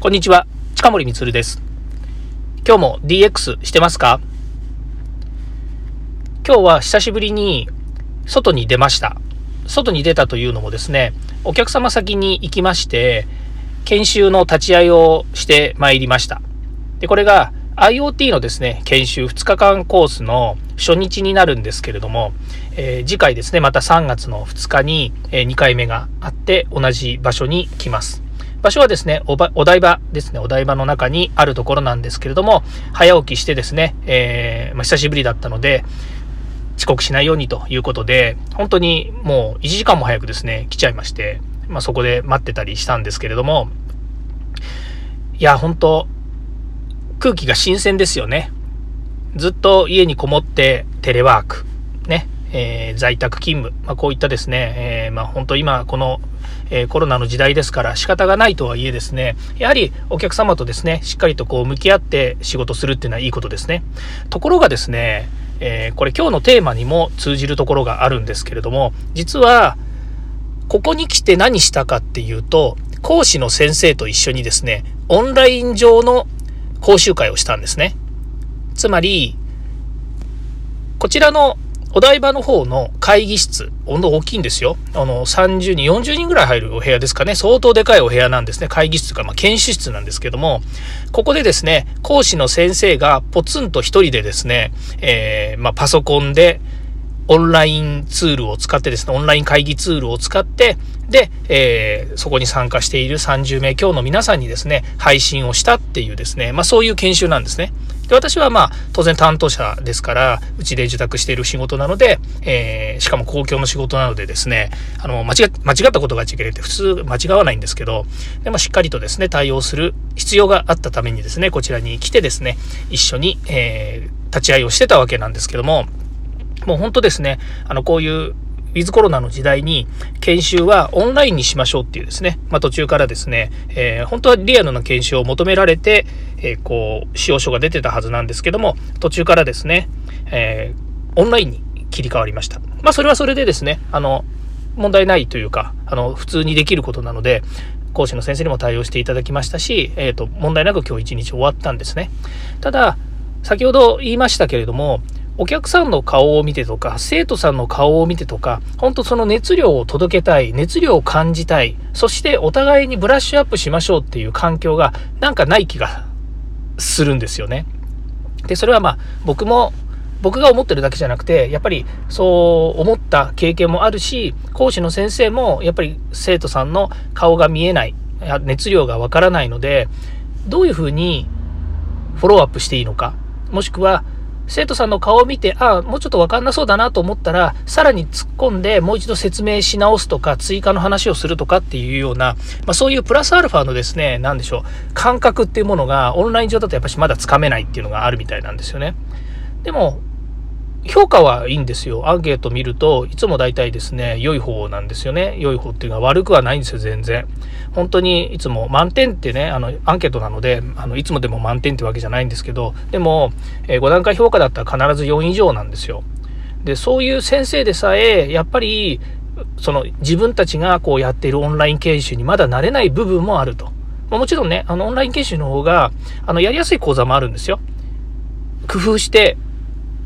こんにちは、近森光です。今日も DX してますか？今日は久しぶりに外に出ました。外に出たというのもですね、お客様先に行きまして、研修の立ち会いをしてまいりました。で、これが IoT のですね、研修2日間コースの初日になるんですけれども、えー、次回ですね、また3月の2日に、2回目があって同じ場所に来ます。場所はですねお、台場ですね、お台場の中にあるところなんですけれども、早起きしてですね、えー、まあ、久しぶりだったので、遅刻しないようにということで、本当にもう1時間も早くですね、来ちゃいまして、まあ、そこで待ってたりしたんですけれども、いや、本当空気が新鮮ですよね。ずっと家にこもってテレワーク、ね、えー、在宅勤務、まあ、こういったですね、えー、まあ、本当今このえ、コロナの時代ですから仕方がないとはいえですね、やはりお客様とですね、しっかりとこう向き合って仕事するっていうのはいいことですね。ところがですね、え、これ今日のテーマにも通じるところがあるんですけれども、実は、ここに来て何したかっていうと、講師の先生と一緒にですね、オンライン上の講習会をしたんですね。つまり、こちらのお台場の方の会議室、温度大きいんですよ。あの、30人、40人ぐらい入るお部屋ですかね。相当でかいお部屋なんですね。会議室というか、まあ、研修室なんですけども、ここでですね、講師の先生がポツンと一人でですね、えー、まあ、パソコンで、オンラインツールを使ってですね、オンライン会議ツールを使って、で、えー、そこに参加している30名今日の皆さんにですね、配信をしたっていうですね、まあそういう研修なんですね。で、私はまあ、当然担当者ですから、うちで受託している仕事なので、えー、しかも公共の仕事なのでですね、あの、間違間違ったことがいけないって普通間違わないんですけど、でもしっかりとですね、対応する必要があったためにですね、こちらに来てですね、一緒に、えー、立ち会いをしてたわけなんですけども、もう本当ですね、あの、こういうウィズコロナの時代に研修はオンラインにしましょうっていうですね、まあ、途中からですね、えー、本当はリアルな研修を求められて、えー、こう、使用書が出てたはずなんですけども、途中からですね、えー、オンラインに切り替わりました。まあ、それはそれでですね、あの、問題ないというか、あの、普通にできることなので、講師の先生にも対応していただきましたし、えっ、と、問題なく今日一日終わったんですね。ただ、先ほど言いましたけれども、お客さんの顔を見てとか、生徒さんの顔を見てとか、本当その熱量を届けたい、熱量を感じたい、そしてお互いにブラッシュアップしましょうっていう環境がなんかない気がするんですよね。で、それはまあ僕も僕が思ってるだけじゃなくて、やっぱりそう思った経験もあるし、講師の先生もやっぱり生徒さんの顔が見えない、熱量がわからないので、どういうふうにフォローアップしていいのか、もしくは生徒さんの顔を見て、ああ、もうちょっとわかんなそうだなと思ったら、さらに突っ込んで、もう一度説明し直すとか、追加の話をするとかっていうような、まあ、そういうプラスアルファのですね、なんでしょう、感覚っていうものが、オンライン上だとやっぱしまだつかめないっていうのがあるみたいなんですよね。でも、評価はいいんですよ。アンケート見ると、いつも大体ですね、良い方なんですよね。良い方っていうのは悪くはないんですよ、全然。本当にいつも満点ってね、あの、アンケートなので、あの、いつもでも満点ってわけじゃないんですけど、でも、えー、5段階評価だったら必ず4以上なんですよ。で、そういう先生でさえ、やっぱり、その自分たちがこうやっているオンライン研修にまだ慣れない部分もあると。ま、もちろんね、あの、オンライン研修の方が、あの、やりやすい講座もあるんですよ。工夫して、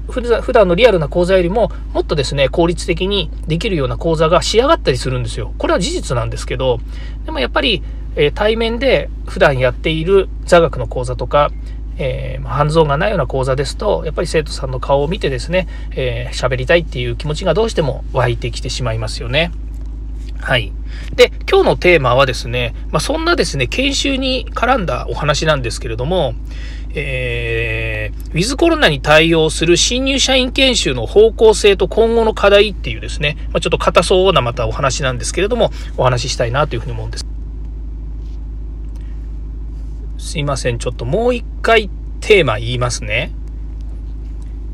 普段のリアルな講座よりももっとですね、効率的にできるような講座が仕上がったりするんですよ。これは事実なんですけど、でもやっぱり、えー、対面で普段やっている座学の講座とか、えー、がないような講座ですと、やっぱり生徒さんの顔を見てですね、えー、りたいっていう気持ちがどうしても湧いてきてしまいますよね。はい。で、今日のテーマはですね、まあ、そんなですね、研修に絡んだお話なんですけれども、えー、ウィズコロナに対応する新入社員研修の方向性と今後の課題っていうですね、まあ、ちょっと硬そうなまたお話なんですけれども、お話ししたいなというふうに思うんです。すいません、ちょっともう一回テーマ言いますね。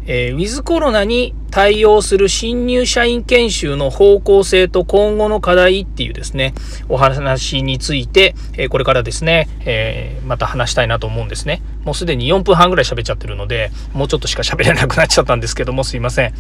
えー、ウィズコロナに対応する新入社員研修の方向性と今後の課題っていうですね、お話について、えー、これからですね、えー、また話したいなと思うんですね。もうすでに4分半ぐらい喋っちゃってるので、もうちょっとしか喋れなくなっちゃったんですけども、すいません。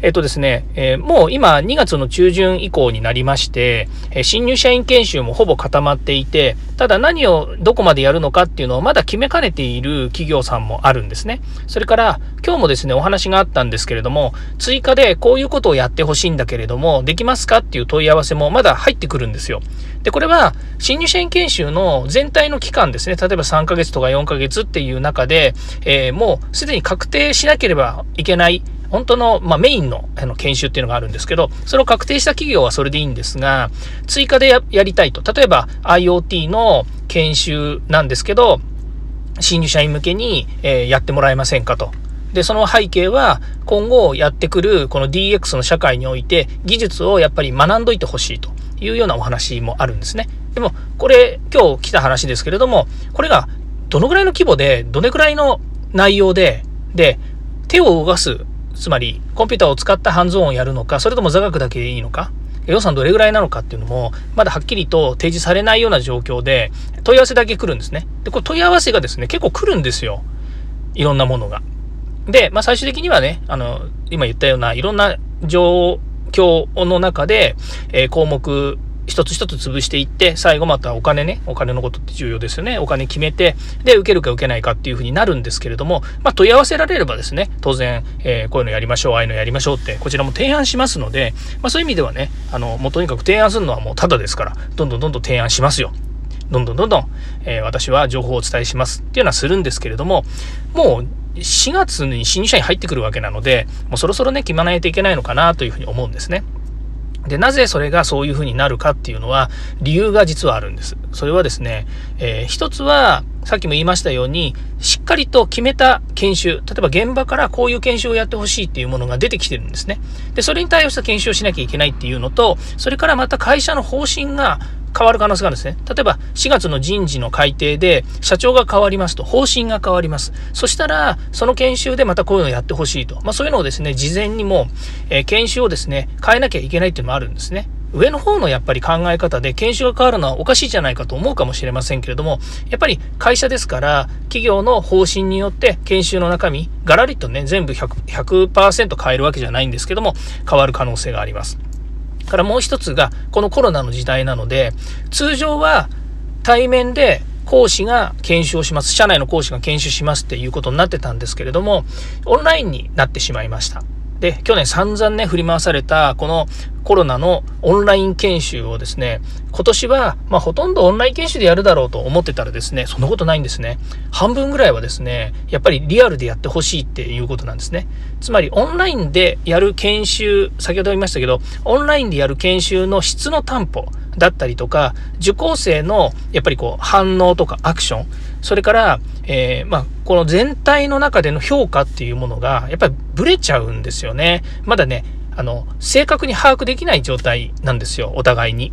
えっとですね、えー、もう今2月の中旬以降になりまして、え、新入社員研修もほぼ固まっていて、ただ何をどこまでやるのかっていうのをまだ決めかねている企業さんもあるんですね。それから今日もですね、お話があったんですけれども、追加でこういうことをやってほしいんだけれども、できますかっていう問い合わせもまだ入ってくるんですよ。で、これは新入社員研修の全体の期間ですね、例えば3ヶ月とか4ヶ月っていう中で、えー、もうすでに確定しなければいけない本当の、まあ、メインのあの研修っていうのがあるんですけど、それを確定した企業はそれでいいんですが、追加でやりたいと。例えば IoT の研修なんですけど、新入社員向けに、えー、やってもらえませんかと。で、その背景は、今後やってくるこの DX の社会において、技術をやっぱり学んどいてほしいというようなお話もあるんですね。でも、これ、今日来た話ですけれども、これがどのぐらいの規模で、どれぐらいの内容で、で、手を動かすつまり、コンピューターを使ったハンズオンをやるのか、それとも座学だけでいいのか、予算どれぐらいなのかっていうのも、まだはっきりと提示されないような状況で、問い合わせだけ来るんですね。で、これ問い合わせがですね、結構来るんですよ。いろんなものが。で、まあ、最終的にはね、あの、今言ったようないろんな状況の中で、えー、項目一つ一つ潰していって、最後またお金ね、お金のことって重要ですよね。お金決めて、で、受けるか受けないかっていうふうになるんですけれども、まあ、問い合わせられればですね、当然、えー、こういうのやりましょう、ああいうのやりましょうって、こちらも提案しますので、まあ、そういう意味ではね、あの、もうとにかく提案するのはもうただですから、どんどんどんどん提案しますよ。どんどんどんどん、えー、私は情報をお伝えしますっていうのはするんですけれども、もう4月に新入社員入ってくるわけなので、もうそろそろね、決まないといけないのかなというふうに思うんですね。で、なぜそれがそういうふうになるかっていうのは、理由が実はあるんです。それはですね、えー、一つは、さっきも言いましたように、しっかりと決めた研修、例えば現場からこういう研修をやってほしいっていうものが出てきてるんですね。で、それに対応した研修をしなきゃいけないっていうのと、それからまた会社の方針が変わる可能性があるんですね。例えば4月の人事の改定で社長が変わりますと方針が変わります。そしたらその研修でまたこういうのをやってほしいと。まあそういうのをですね、事前にも、えー、研修をですね、変えなきゃいけないっていうのもあるんですね。上の方のやっぱり考え方で研修が変わるのはおかしいじゃないかと思うかもしれませんけれども、やっぱり会社ですから、企業の方針によって研修の中身、ガラリとね、全部 100%, 100変えるわけじゃないんですけども、変わる可能性があります。からもう一つが、このコロナの時代なので、通常は対面で講師が研修をします。社内の講師が研修しますっていうことになってたんですけれども、オンラインになってしまいました。で、去年散々ね、振り回された、このコロナのオンライン研修をですね、今年は、まあ、ほとんどオンライン研修でやるだろうと思ってたらですね、そんなことないんですね。半分ぐらいはですね、やっぱりリアルでやってほしいっていうことなんですね。つまり、オンラインでやる研修、先ほど言いましたけど、オンラインでやる研修の質の担保だったりとか、受講生のやっぱりこう反応とかアクション、それから、えー、まあ、この全体の中での評価っていうものが、やっぱりブレちゃうんですよね。まだね、あの、正確に把握できない状態なんですよ、お互いに。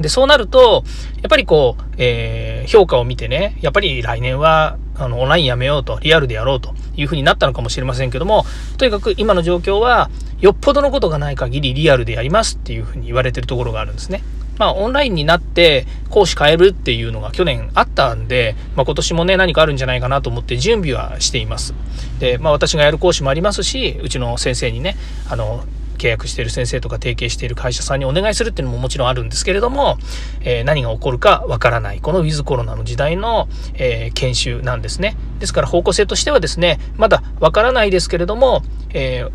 で、そうなると、やっぱりこう、えー、評価を見てね、やっぱり来年は、あの、オンラインやめようと、リアルでやろうというふうになったのかもしれませんけども、とにかく今の状況は、よっぽどのことがない限りリアルでやりますっていうふうに言われてるところがあるんですね。まあ、オンラインになって講師変えるっていうのが去年あったんで、まあ、今年もね、何かあるんじゃないかなと思って準備はしています。で、まあ、私がやる講師もありますし、うちの先生にね、あの、契約している先生とか提携している会社さんにお願いするっていうのももちろんあるんですけれども、えー、何が起こるかわからない。このウィズコロナの時代の、えー、研修なんですね。ですから方向性としてはですね、まだわからないですけれども、えー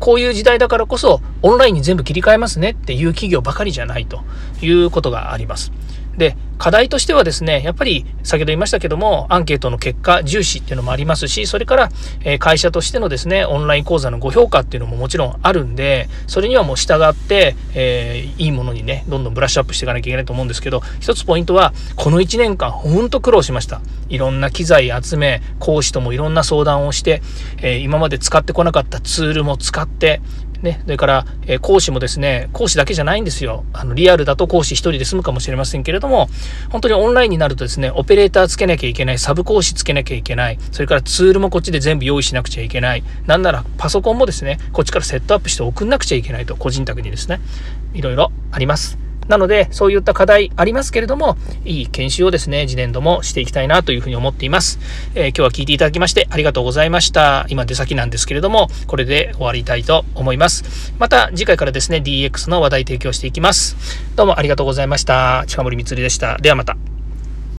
こういう時代だからこそオンラインに全部切り替えますねっていう企業ばかりじゃないということがあります。で、課題としてはですね、やっぱり先ほど言いましたけども、アンケートの結果重視っていうのもありますし、それから、え会社としてのですね、オンライン講座のご評価っていうのももちろんあるんで、それにはもう従って、えー、いいものにね、どんどんブラッシュアップしていかなきゃいけないと思うんですけど、一つポイントは、この1年間、ほんと苦労しました。いろんな機材集め、講師ともいろんな相談をして、えー、今まで使ってこなかったツールも使って、ね、それから、え、講師もですね、講師だけじゃないんですよ。あの、リアルだと講師一人で済むかもしれませんけれども、本当にオンラインになるとですね、オペレーターつけなきゃいけない、サブ講師つけなきゃいけない、それからツールもこっちで全部用意しなくちゃいけない、なんならパソコンもですね、こっちからセットアップして送んなくちゃいけないと、個人宅にですね、いろいろあります。なので、そういった課題ありますけれども、いい研修をですね、次年度もしていきたいなというふうに思っています。えー、今日は聞いていただきましてありがとうございました。今出先なんですけれども、これで終わりたいと思います。また次回からですね、DX の話題提供していきます。どうもありがとうございました。近森光でした。ではまた。